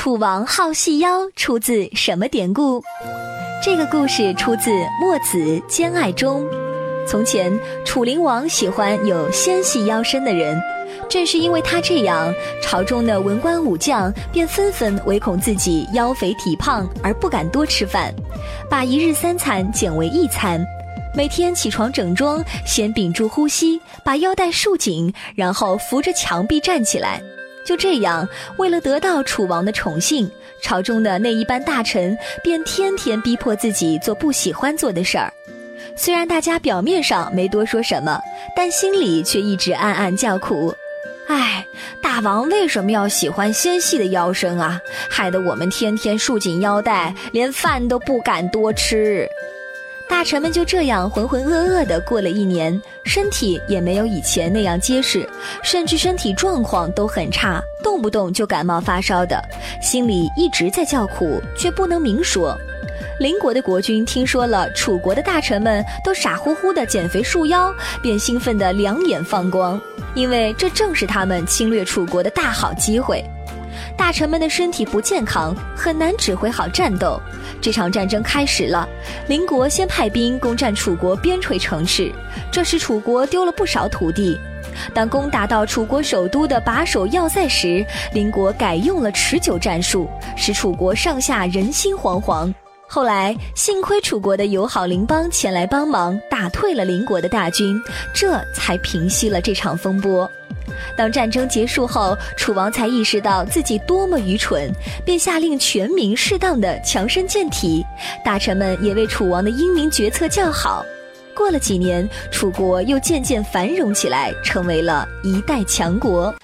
楚王好细腰出自什么典故？这个故事出自《墨子·兼爱》中。从前，楚灵王喜欢有纤细腰身的人，正是因为他这样，朝中的文官武将便纷纷唯恐自己腰肥体胖而不敢多吃饭，把一日三餐减为一餐。每天起床整装，先屏住呼吸，把腰带束紧，然后扶着墙壁站起来。就这样，为了得到楚王的宠幸，朝中的那一班大臣便天天逼迫自己做不喜欢做的事儿。虽然大家表面上没多说什么，但心里却一直暗暗叫苦：“哎，大王为什么要喜欢纤细的腰身啊？害得我们天天束紧腰带，连饭都不敢多吃。”大臣们就这样浑浑噩噩的过了一年，身体也没有以前那样结实，甚至身体状况都很差，动不动就感冒发烧的，心里一直在叫苦，却不能明说。邻国的国君听说了楚国的大臣们都傻乎乎的减肥束腰，便兴奋的两眼放光，因为这正是他们侵略楚国的大好机会。大臣们的身体不健康，很难指挥好战斗。这场战争开始了，邻国先派兵攻占楚国边陲城市，这使楚国丢了不少土地。当攻打到楚国首都的把守要塞时，邻国改用了持久战术，使楚国上下人心惶惶。后来幸亏楚国的友好邻邦前来帮忙，打退了邻国的大军，这才平息了这场风波。当战争结束后，楚王才意识到自己多么愚蠢，便下令全民适当的强身健体。大臣们也为楚王的英明决策叫好。过了几年，楚国又渐渐繁荣起来，成为了一代强国。